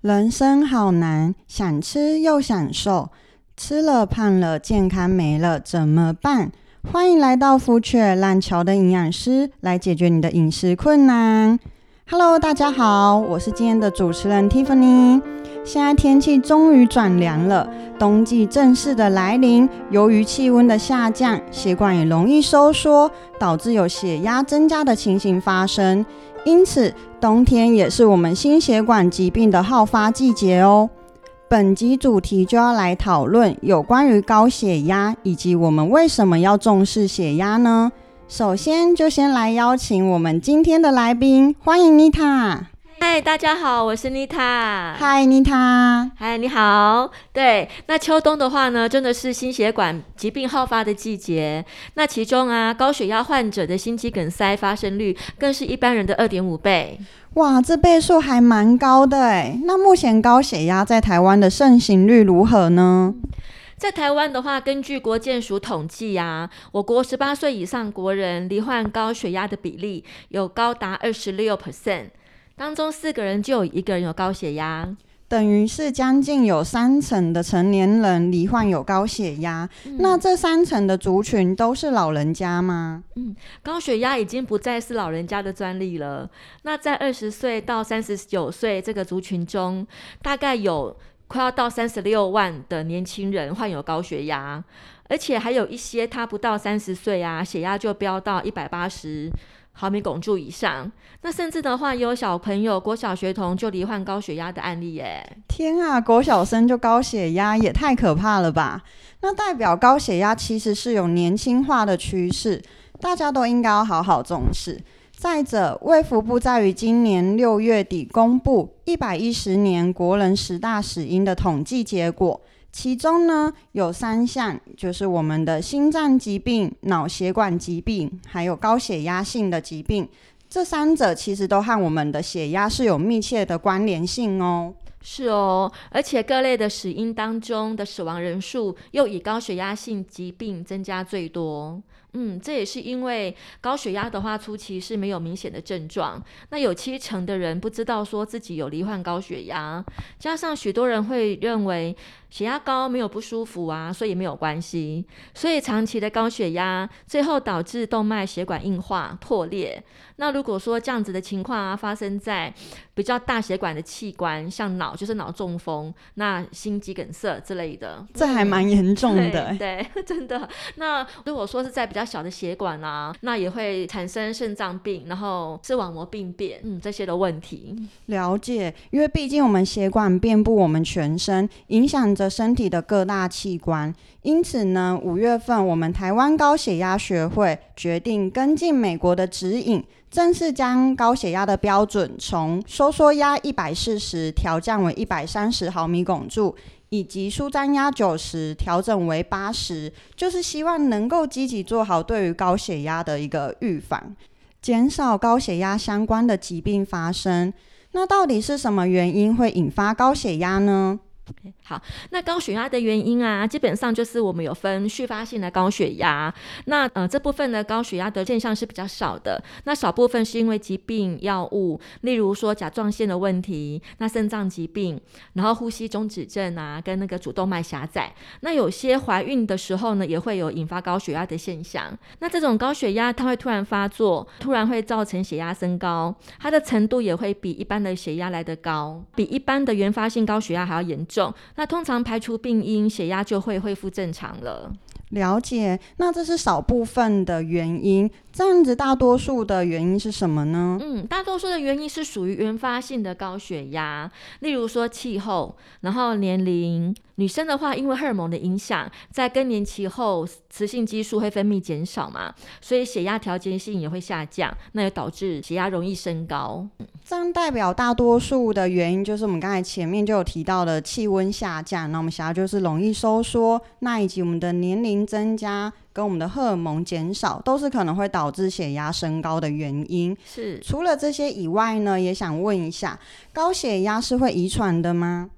人生好难，想吃又想瘦，吃了胖了，健康没了，怎么办？欢迎来到福雀烂桥的营养师，来解决你的饮食困难。Hello，大家好，我是今天的主持人 Tiffany。现在天气终于转凉了，冬季正式的来临。由于气温的下降，血管也容易收缩，导致有血压增加的情形发生。因此，冬天也是我们心血管疾病的好发季节哦。本集主题就要来讨论有关于高血压，以及我们为什么要重视血压呢？首先，就先来邀请我们今天的来宾，欢迎妮塔。嗨，大家好，我是妮塔。嗨，妮塔。嗨，你好。对，那秋冬的话呢，真的是心血管疾病好发的季节。那其中啊，高血压患者的心肌梗塞发生率，更是一般人的二点五倍。哇，这倍数还蛮高的哎。那目前高血压在台湾的盛行率如何呢？在台湾的话，根据国健署统计啊，我国十八岁以上国人罹患高血压的比例有高达二十六 percent。当中四个人就有一个人有高血压，等于是将近有三成的成年人罹患有高血压。嗯。那这三成的族群都是老人家吗？嗯，高血压已经不再是老人家的专利了。那在二十岁到三十九岁这个族群中，大概有快要到三十六万的年轻人患有高血压，而且还有一些他不到三十岁啊，血压就飙到一百八十。毫米汞柱以上，那甚至的话，也有小朋友国小学童就罹患高血压的案例耶！天啊，国小生就高血压，也太可怕了吧？那代表高血压其实是有年轻化的趋势，大家都应该要好好重视。再者，卫福部在于今年六月底公布一百一十年国人十大死因的统计结果。其中呢，有三项，就是我们的心脏疾病、脑血管疾病，还有高血压性的疾病。这三者其实都和我们的血压是有密切的关联性哦。是哦，而且各类的死因当中的死亡人数，又以高血压性疾病增加最多。嗯，这也是因为高血压的话，初期是没有明显的症状，那有七成的人不知道说自己有罹患高血压，加上许多人会认为血压高没有不舒服啊，所以没有关系，所以长期的高血压最后导致动脉血管硬化破裂。那如果说这样子的情况啊，发生在比较大血管的器官，像脑就是脑中风，那心肌梗塞之类的，这还蛮严重的。嗯、对，对，真的。那如果说是在比较较小的血管啊，那也会产生肾脏病，然后视网膜病变，嗯，这些的问题。了解，因为毕竟我们血管遍布我们全身，影响着身体的各大器官。因此呢，五月份我们台湾高血压学会决定跟进美国的指引，正式将高血压的标准从收缩压一百四十调降为一百三十毫米汞柱。以及舒张压九十调整为八十，就是希望能够积极做好对于高血压的一个预防，减少高血压相关的疾病发生。那到底是什么原因会引发高血压呢好，那高血压的原因啊，基本上就是我们有分续发性的高血压。那呃，这部分的高血压的现象是比较少的。那少部分是因为疾病、药物，例如说甲状腺的问题，那肾脏疾病，然后呼吸中止症啊，跟那个主动脉狭窄。那有些怀孕的时候呢，也会有引发高血压的现象。那这种高血压它会突然发作，突然会造成血压升高，它的程度也会比一般的血压来得高，比一般的原发性高血压还要严重。那通常排除病因，血压就会恢复正常了。了解，那这是少部分的原因，这样子大多数的原因是什么呢？嗯，大多数的原因是属于原发性的高血压，例如说气候，然后年龄。女生的话，因为荷尔蒙的影响，在更年期后，雌性激素会分泌减少嘛，所以血压调节性也会下降，那也导致血压容易升高。这样代表大多数的原因就是我们刚才前面就有提到的气温下降，那我们血压就是容易收缩，那以及我们的年龄增加跟我们的荷尔蒙减少，都是可能会导致血压升高的原因。是，除了这些以外呢，也想问一下，高血压是会遗传的吗？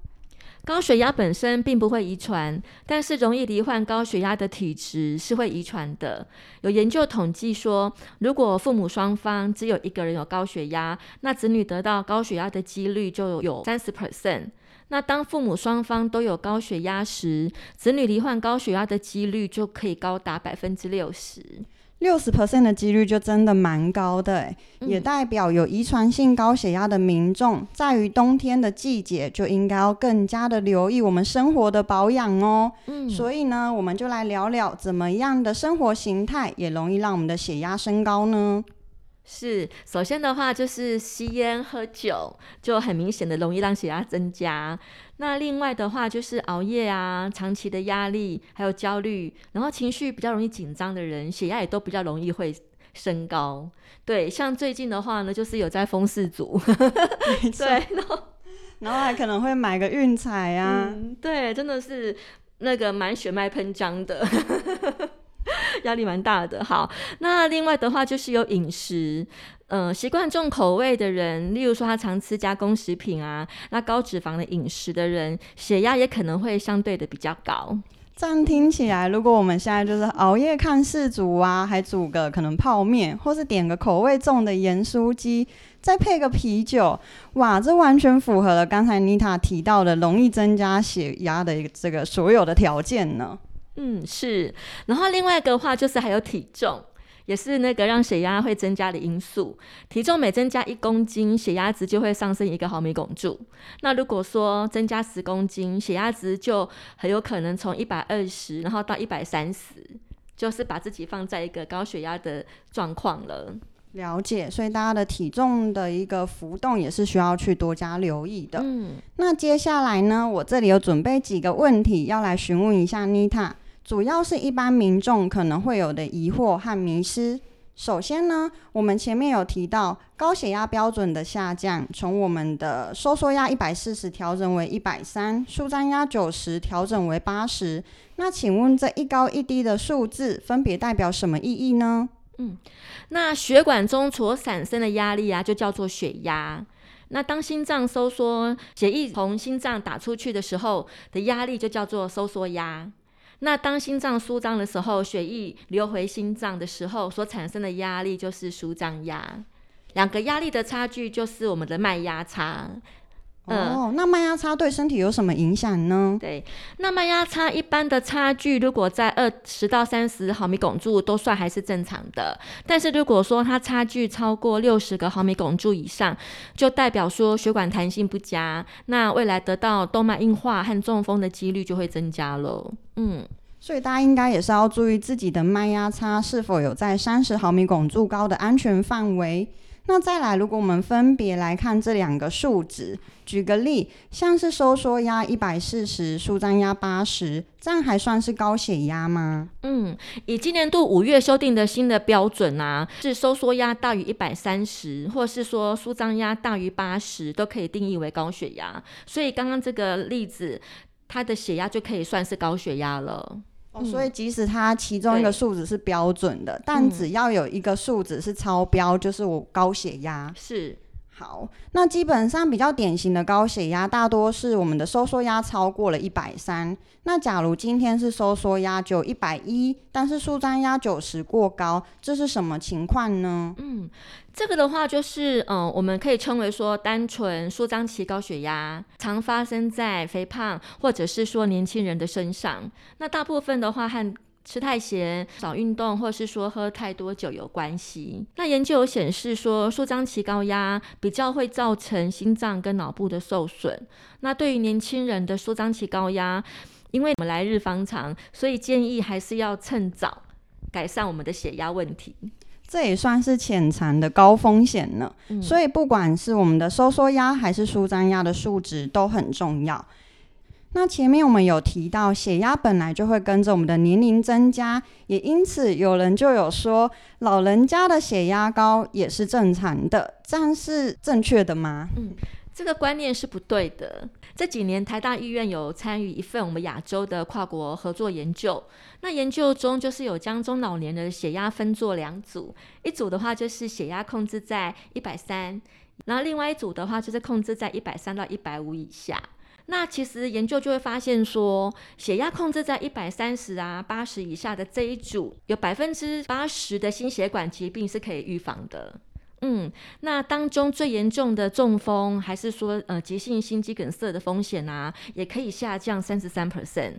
高血压本身并不会遗传，但是容易罹患高血压的体质是会遗传的。有研究统计说，如果父母双方只有一个人有高血压，那子女得到高血压的几率就有三十 percent。那当父母双方都有高血压时，子女罹患高血压的几率就可以高达百分之六十。六十 percent 的几率就真的蛮高的，哎，也代表有遗传性高血压的民众，在于冬天的季节就应该要更加的留意我们生活的保养哦。嗯，所以呢，我们就来聊聊怎么样的生活形态也容易让我们的血压升高呢？是，首先的话就是吸烟喝酒，就很明显的容易让血压增加。那另外的话就是熬夜啊，长期的压力，还有焦虑，然后情绪比较容易紧张的人，血压也都比较容易会升高。对，像最近的话呢，就是有在风四组，对，然后然后还可能会买个运彩啊，嗯，对，真的是那个满血脉喷张的。压力蛮大的，好，那另外的话就是有饮食，嗯、习惯重口味的人，例如说他常吃加工食品啊，那高脂肪的饮食的人，血压也可能会相对的比较高。这样听起来，如果我们现在就是熬夜看世足啊，还煮个可能泡面，或是点个口味重的盐酥鸡，再配个啤酒，哇，这完全符合了刚才妮塔提到的容易增加血压的这个所有的条件呢。嗯，是，然后另外一个话就是还有体重，也是那个让血压会增加的因素。体重每增加一公斤，血压值就会上升一个毫米汞柱。那如果说增加十公斤，血压值就很有可能从一百二十，然后到一百三十，就是把自己放在一个高血压的状况了。了解，所以大家的体重的一个浮动也是需要去多加留意的。嗯，那接下来呢，我这里有准备几个问题要来询问一下妮塔。主要是一般民众可能会有的疑惑和迷失。首先呢，我们前面有提到高血压标准的下降，从我们的收缩压一百四十调整为一百三，舒张压九十调整为八十。那请问这一高一低的数字分别代表什么意义呢？嗯，那血管中所产生的压力啊，就叫做血压。那当心脏收缩，血液从心脏打出去的时候的压力就叫做收缩压。那当心脏舒张的时候，血液流回心脏的时候，所产生的压力就是舒张压。两个压力的差距就是我们的脉压差。哦，那脉压差对身体有什么影响呢？对，那脉压差一般的差距，如果在二十到三十毫米汞柱，都算还是正常的。但是如果说它差距超过六十个毫米汞柱以上，就代表说血管弹性不佳，那未来得到动脉硬化和中风的几率就会增加喽。嗯，所以大家应该也是要注意自己的脉压差是否有在三十毫米汞柱高的安全范围。那再来，如果我们分别来看这两个数值，举个例，像是收缩压一百四十，舒张压八十，这样还算是高血压吗？嗯，以今年度五月修订的新的标准啊，是收缩压大于一百三十，或是说舒张压大于八十，都可以定义为高血压。所以刚刚这个例子，他的血压就可以算是高血压了。哦，所以即使它其中一个数值是标准的，但只要有一个数值是超标，就是我高血压。是。好，那基本上比较典型的高血压，大多是我们的收缩压超过了一百三。那假如今天是收缩压就一百一，但是舒张压九十过高，这是什么情况呢？嗯，这个的话就是，嗯、呃，我们可以称为说单纯舒张期高血压，常发生在肥胖或者是说年轻人的身上。那大部分的话和吃太咸、少运动，或是说喝太多酒有关系。那研究有显示说，舒张期高压比较会造成心脏跟脑部的受损。那对于年轻人的舒张期高压，因为我们来日方长，所以建议还是要趁早改善我们的血压问题。这也算是潜藏的高风险呢。嗯。所以不管是我们的收缩压还是舒张压的数值都很重要。那前面我们有提到，血压本来就会跟着我们的年龄增加，也因此有人就有说，老人家的血压高也是正常的，这样是正确的吗？嗯，这个观念是不对的。这几年台大医院有参与一份我们亚洲的跨国合作研究，那研究中就是有将中老年的血压分作两组，一组的话就是血压控制在一百三，然后另外一组的话就是控制在一百三到一百五以下。那其实研究就会发现说，血压控制在一百三十啊八十以下的这一组，有百分之八十的心血管疾病是可以预防的。嗯，那当中最严重的中风，还是说呃急性心肌梗塞的风险啊，也可以下降三十三 percent。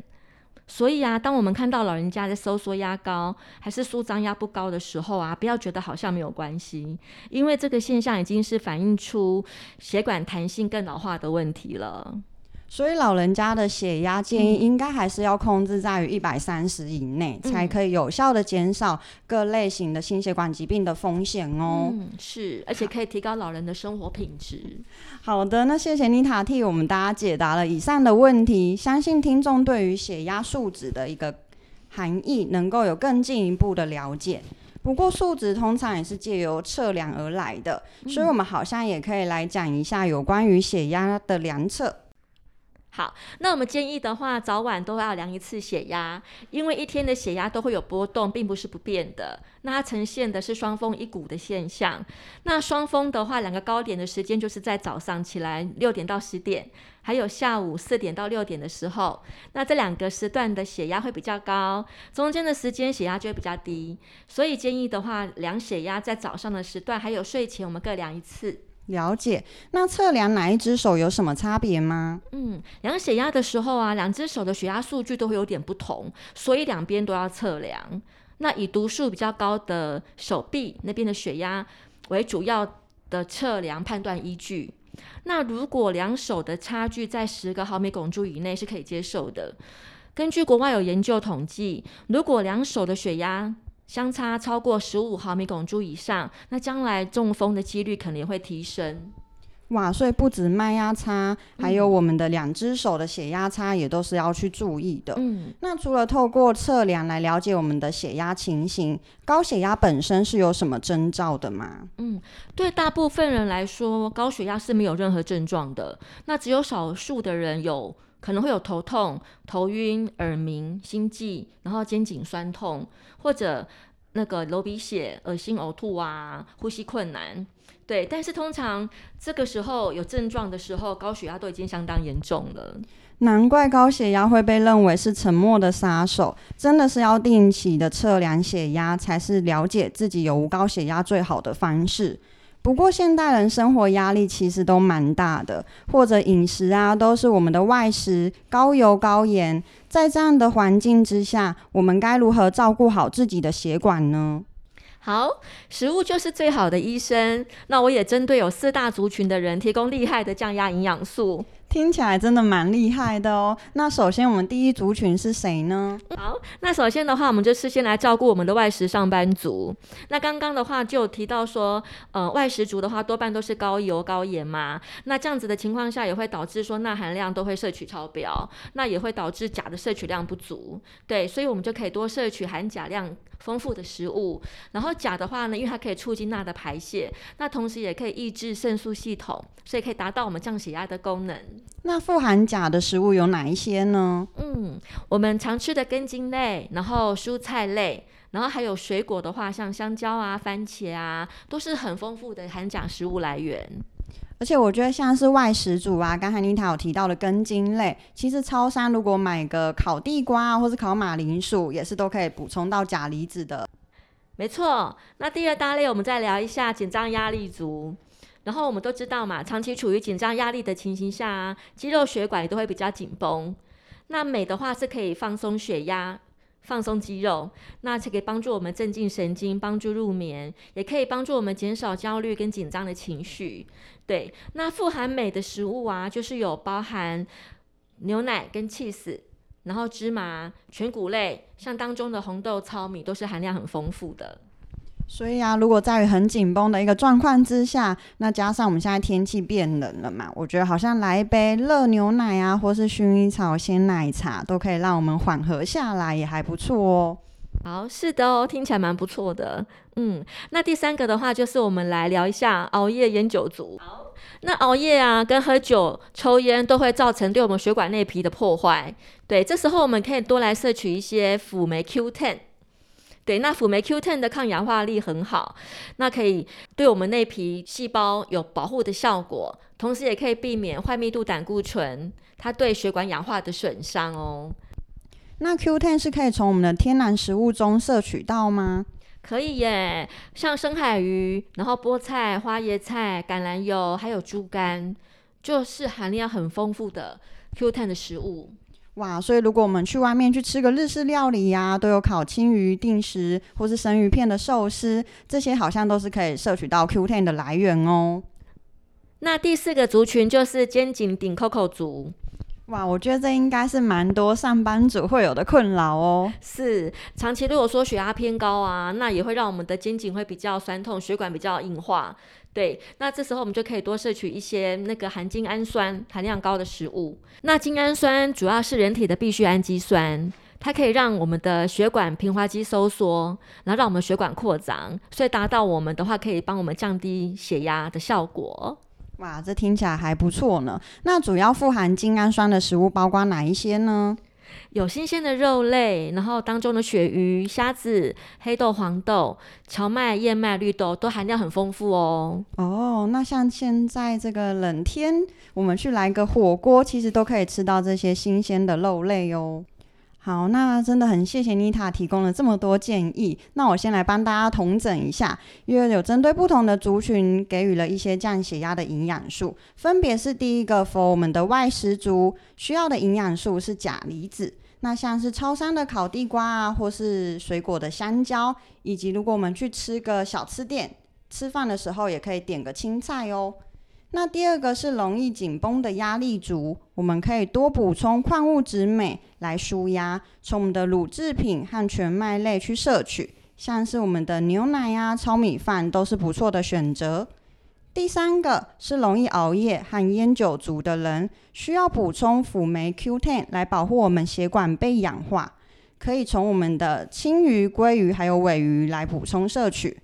所以啊，当我们看到老人家在收缩压高，还是舒张压不高的时候啊，不要觉得好像没有关系，因为这个现象已经是反映出血管弹性更老化的问题了。所以老人家的血压建议应该还是要控制在于一百三十以内，嗯，才可以有效的减少各类型的心血管疾病的风险哦。嗯，是，而且可以提高老人的生活品质。好的，那谢谢妮塔替我们大家解答了以上的问题，相信听众对于血压数值的一个含义能够有更进一步的了解。不过数值通常也是借由测量而来的，嗯，所以我们好像也可以来讲一下有关于血压的量测。好，那我们建议的话，早晚都要量一次血压，因为一天的血压都会有波动，并不是不变的。那它呈现的是双峰一谷的现象。那双峰的话，两个高点的时间就是在早上起来六点到十点，还有下午四点到六点的时候。那这两个时段的血压会比较高，中间的时间血压就会比较低。所以建议的话，量血压在早上的时段，还有睡前，我们各量一次。了解，那测量哪一只手有什么差别吗？嗯，量血压的时候啊，两只手的血压数据都会有点不同，所以两边都要测量。那以读数比较高的手臂那边的血压为主要的测量判断依据。那如果两手的差距在十个毫米汞柱以内是可以接受的。根据国外有研究统计，如果两手的血压相差超过十五毫米汞柱以上，那将来中风的几率可能也会提升。哇，所以不止脉压差，还有我们的两只手的血压差也都是要去注意的。嗯，那除了透过测量来了解我们的血压情形，高血压本身是有什么征兆的吗？嗯，对大部分人来说，高血压是没有任何症状的。那只有少数的人有。可能会有头痛、头晕、耳鸣、心悸，然后肩颈酸痛，或者那个流鼻血、恶心、呕吐啊，呼吸困难。对，但是通常这个时候有症状的时候，高血压都已经相当严重了。难怪高血压会被认为是沉默的杀手，真的是要定期的测量血压，才是了解自己有无高血压最好的方式。不过现代人生活压力其实都蛮大的，或者饮食啊都是我们的外食，高油高盐。在这样的环境之下，我们该如何照顾好自己的血管呢？好，食物就是最好的医生。那我也针对有四大族群的人，提供厉害的降压营养素。听起来真的蛮厉害的哦。那首先，我们第一族群是谁呢？好，那首先的话，我们就是先来照顾我们的外食上班族。那刚刚的话就提到说，呃，外食族的话多半都是高油高盐嘛。那这样子的情况下，也会导致说钠含量都会摄取超标，那也会导致钾的摄取量不足。对，所以我们就可以多摄取含钾量丰富的食物。然后钾的话呢，因为它可以促进钠的排泄，那同时也可以抑制肾素系统，所以可以达到我们降血压的功能。那富含钾的食物有哪一些呢？嗯，我们常吃的根茎类，然后蔬菜类，然后还有水果的话，像香蕉啊、番茄啊，都是很丰富的含钾食物来源。而且我觉得像是外食族啊，刚才妮塔有提到的根茎类，其实超商如果买个烤地瓜啊，或是烤马铃薯，也是都可以补充到钾离子的。没错。那第二大类，我们再聊一下紧张压力族。然后我们都知道嘛，长期处于紧张压力的情形下啊，肌肉血管也都会比较紧绷。那镁的话是可以放松血压、放松肌肉，那就可以帮助我们镇静神经，帮助入眠，也可以帮助我们减少焦虑跟紧张的情绪。对，那富含镁的食物啊，就是有包含牛奶跟 cheese，，然后芝麻、全谷类，像当中的红豆、糙米都是含量很丰富的。所以啊，如果在很紧绷的一个状况之下，那加上我们现在天气变冷了嘛，我觉得好像来一杯热牛奶啊，或是薰衣草鲜奶茶，都可以让我们缓和下来，也还不错哦。好，是的哦，听起来蛮不错的。嗯，那第三个的话，就是我们来聊一下熬夜烟酒族。好，那熬夜啊，跟喝酒、抽烟都会造成对我们血管内皮的破坏。对，这时候我们可以多来摄取一些辅酶 Q10。对，那辅酶 Q10 的抗氧化力很好，那可以对我们内皮细胞有保护的效果，同时也可以避免坏密度胆固醇它对血管氧化的损伤哦。那 Q10 是可以从我们的天然食物中摄取到吗？可以耶，像深海鱼，然后菠菜、花椰菜、橄榄油，还有猪肝，就是含量很丰富的 Q10 的食物。哇，所以如果我们去外面去吃个日式料理呀、都有烤青鱼、定食或是生鱼片的寿司，这些好像都是可以摄取到 Q10 的来源哦。那第四个族群就是肩颈顶 COCO 族。哇，我觉得这应该是蛮多上班族会有的困扰哦。是，长期如果说血压偏高啊，那也会让我们的肩颈会比较酸痛，血管比较硬化。对，那这时候我们就可以多摄取一些那个含精氨酸含量高的食物。那精氨酸主要是人体的必需氨基酸，它可以让我们的血管平滑肌收缩，然后让我们血管扩张，所以达到我们的话可以帮我们降低血压的效果。哇，这听起来还不错呢。那主要富含精氨酸的食物包括哪一些呢？有新鲜的肉类，然后当中的鳕鱼、虾子、黑豆、黄豆、荞麦、燕麦、绿豆都含量很丰富哦。哦，那像现在这个冷天，我们去来个火锅，其实都可以吃到这些新鲜的肉类哦。好，那真的很谢谢妮塔提供了这么多建议。那我先来帮大家统整一下，因为有针对不同的族群给予了一些降血压的营养素，分别是第一个，for 我们的外食族需要的营养素是钾离子。那像是超商的烤地瓜啊，或是水果的香蕉，以及如果我们去吃个小吃店，吃饭的时候也可以点个青菜哦。那第二个是容易紧绷的压力族，我们可以多补充矿物质镁来舒压，从我们的乳制品和全麦类去摄取，像是我们的牛奶呀、糙米饭都是不错的选择。第三个是容易熬夜和烟酒族的人，需要补充辅酶 Q10 来保护我们血管被氧化，可以从我们的青鱼、鲑鱼还有尾鱼来补充摄取。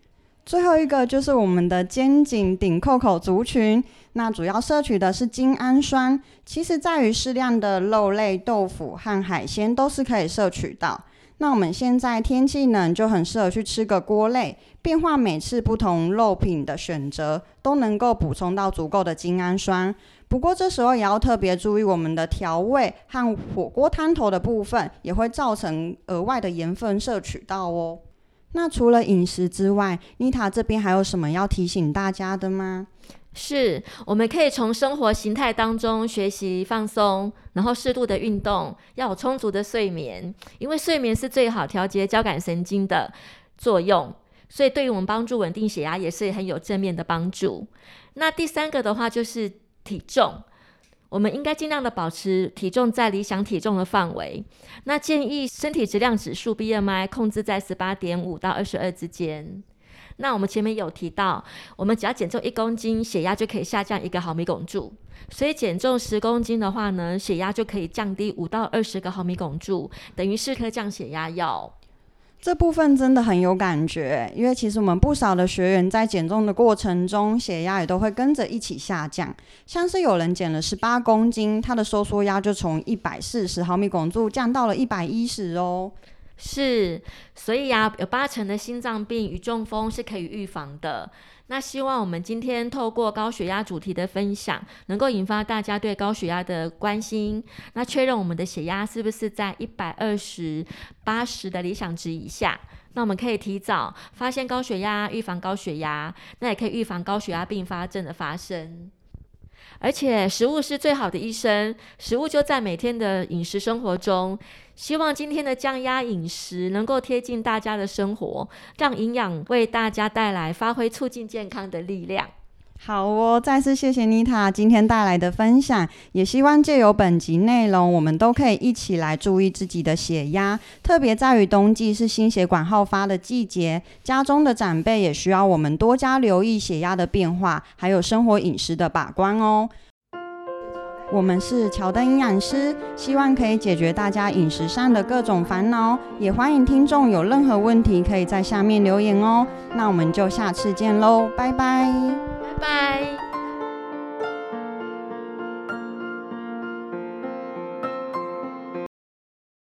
最后一个就是我们的肩颈顶扣口族群，那主要摄取的是精氨酸，其实在于适量的肉类、豆腐和海鲜都是可以摄取到。那我们现在天气冷，就很适合去吃个锅类，变化每次不同肉品的选择，都能够补充到足够的精氨酸。不过这时候也要特别注意，我们的调味和火锅汤头的部分，也会造成额外的盐分摄取到哦。那除了饮食之外，妮塔这边还有什么要提醒大家的吗？是，我们可以从生活形态当中学习放松，然后适度的运动，要有充足的睡眠，因为睡眠是最好调节交感神经的作用，所以对于我们帮助稳定血压也是很有正面的帮助。那第三个的话就是体重。我们应该尽量的保持体重在理想体重的范围。那建议身体质量指数 BMI 控制在十八点五到二十二之间。那我们前面有提到，我们只要减重一公斤，血压就可以下降一个毫米汞柱。所以减重十公斤的话呢，血压就可以降低五到二十个毫米汞柱，等于四颗降血压药。这部分真的很有感觉，因为其实我们不少的学员在减重的过程中，血压也都会跟着一起下降。像是有人减了十八公斤，他的收缩压就从一百四十毫米汞柱降到了一百一十哦。是，所以呀、有八成的心脏病与中风是可以预防的。那希望我们今天透过高血压主题的分享，能够引发大家对高血压的关心。那确认我们的血压是不是在一百二十八十的理想值以下？那我们可以提早发现高血压，预防高血压，那也可以预防高血压并发症的发生。而且食物是最好的医生，食物就在每天的饮食生活中。希望今天的降压饮食能够贴近大家的生活，让营养为大家带来发挥促进健康的力量。好哦，再次谢谢妮塔今天带来的分享，也希望借由本集内容，我们都可以一起来注意自己的血压，特别在于冬季是心血管好发的季节，家中的长辈也需要我们多加留意血压的变化，还有生活饮食的把关哦。我们是乔登营养师，希望可以解决大家饮食上的各种烦恼，也欢迎听众有任何问题可以在下面留言哦。那我们就下次见喽，拜，拜拜。